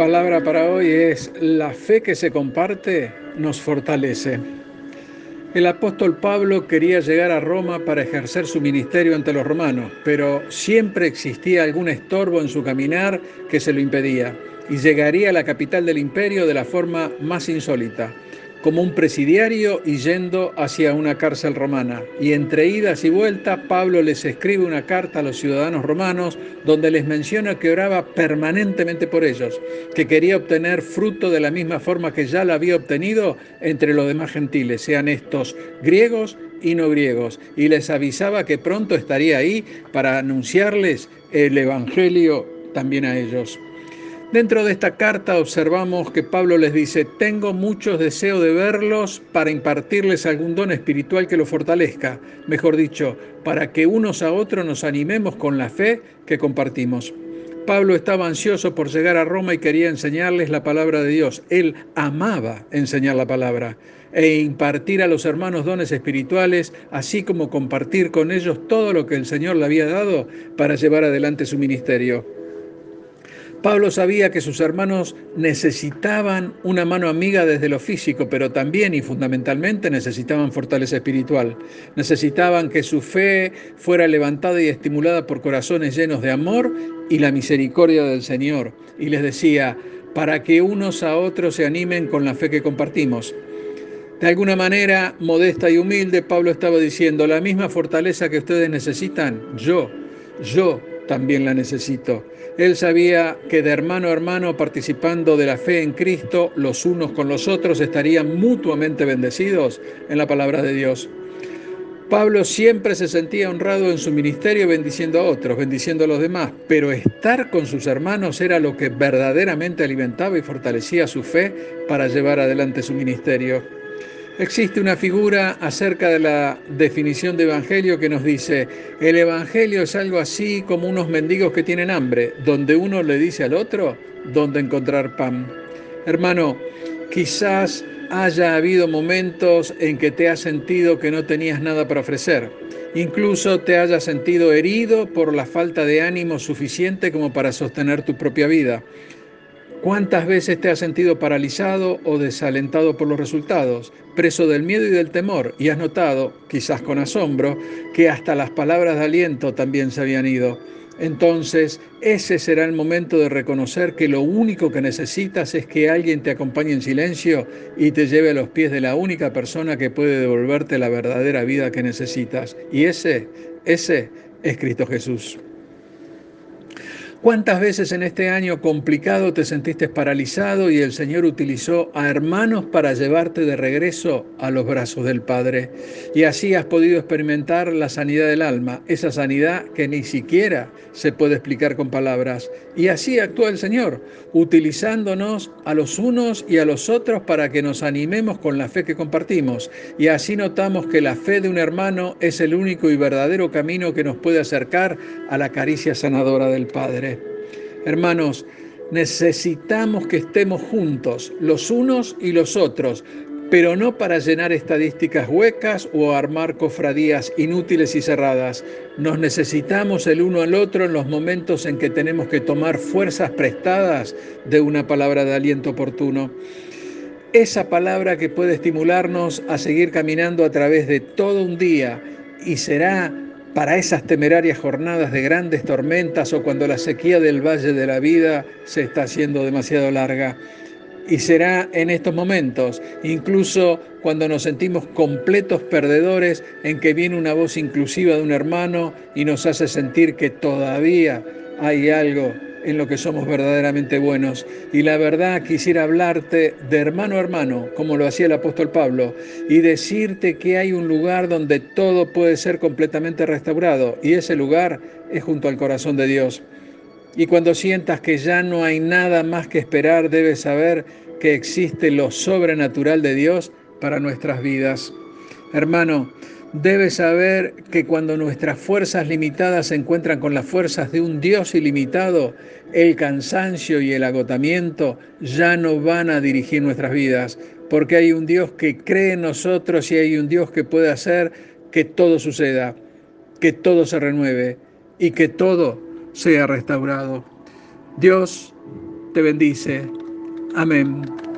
La palabra para hoy es la fe que se comparte nos fortalece. El apóstol Pablo quería llegar a Roma para ejercer su ministerio ante los romanos, pero siempre existía algún estorbo en su caminar que se lo impedía y llegaría a la capital del imperio de la forma más insólita como un presidiario y yendo hacia una cárcel romana. Y entre idas y vueltas, Pablo les escribe una carta a los ciudadanos romanos donde les menciona que oraba permanentemente por ellos, que quería obtener fruto de la misma forma que ya lo había obtenido entre los demás gentiles, sean estos griegos y no griegos, y les avisaba que pronto estaría ahí para anunciarles el Evangelio también a ellos. Dentro de esta carta observamos que Pablo les dice, tengo muchos deseos de verlos para impartirles algún don espiritual que lo fortalezca, mejor dicho, para que unos a otros nos animemos con la fe que compartimos. Pablo estaba ansioso por llegar a Roma y quería enseñarles la palabra de Dios. Él amaba enseñar la palabra e impartir a los hermanos dones espirituales, así como compartir con ellos todo lo que el Señor le había dado para llevar adelante su ministerio. Pablo sabía que sus hermanos necesitaban una mano amiga desde lo físico, pero también y fundamentalmente necesitaban fortaleza espiritual. Necesitaban que su fe fuera levantada y estimulada por corazones llenos de amor y la misericordia del Señor. Y les decía, para que unos a otros se animen con la fe que compartimos. De alguna manera, modesta y humilde, Pablo estaba diciendo, la misma fortaleza que ustedes necesitan, yo, yo también la necesito. Él sabía que de hermano a hermano, participando de la fe en Cristo, los unos con los otros estarían mutuamente bendecidos en la palabra de Dios. Pablo siempre se sentía honrado en su ministerio bendiciendo a otros, bendiciendo a los demás, pero estar con sus hermanos era lo que verdaderamente alimentaba y fortalecía su fe para llevar adelante su ministerio. Existe una figura acerca de la definición de evangelio que nos dice, el evangelio es algo así como unos mendigos que tienen hambre, donde uno le dice al otro dónde encontrar pan. Hermano, quizás haya habido momentos en que te has sentido que no tenías nada para ofrecer. Incluso te hayas sentido herido por la falta de ánimo suficiente como para sostener tu propia vida. ¿Cuántas veces te has sentido paralizado o desalentado por los resultados, preso del miedo y del temor, y has notado, quizás con asombro, que hasta las palabras de aliento también se habían ido? Entonces, ese será el momento de reconocer que lo único que necesitas es que alguien te acompañe en silencio y te lleve a los pies de la única persona que puede devolverte la verdadera vida que necesitas. Y ese, ese es Cristo Jesús. ¿Cuántas veces en este año complicado te sentiste paralizado y el Señor utilizó a hermanos para llevarte de regreso a los brazos del Padre? Y así has podido experimentar la sanidad del alma, esa sanidad que ni siquiera se puede explicar con palabras. Y así actúa el Señor, utilizándonos a los unos y a los otros para que nos animemos con la fe que compartimos. Y así notamos que la fe de un hermano es el único y verdadero camino que nos puede acercar a la caricia sanadora del Padre. Hermanos, necesitamos que estemos juntos, los unos y los otros, pero no para llenar estadísticas huecas o armar cofradías inútiles y cerradas. Nos necesitamos el uno al otro en los momentos en que tenemos que tomar fuerzas prestadas de una palabra de aliento oportuno. Esa palabra que puede estimularnos a seguir caminando a través de todo un día y será para esas temerarias jornadas de grandes tormentas o cuando la sequía del valle de la vida se está haciendo demasiado larga. Y será en estos momentos, incluso cuando nos sentimos completos perdedores, en que viene una voz inclusiva de un hermano y nos hace sentir que todavía hay algo en lo que somos verdaderamente buenos. Y la verdad quisiera hablarte de hermano a hermano, como lo hacía el apóstol Pablo, y decirte que hay un lugar donde todo puede ser completamente restaurado, y ese lugar es junto al corazón de Dios. Y cuando sientas que ya no hay nada más que esperar, debes saber que existe lo sobrenatural de Dios para nuestras vidas. Hermano, Debes saber que cuando nuestras fuerzas limitadas se encuentran con las fuerzas de un Dios ilimitado, el cansancio y el agotamiento ya no van a dirigir nuestras vidas, porque hay un Dios que cree en nosotros y hay un Dios que puede hacer que todo suceda, que todo se renueve y que todo sea restaurado. Dios te bendice. Amén.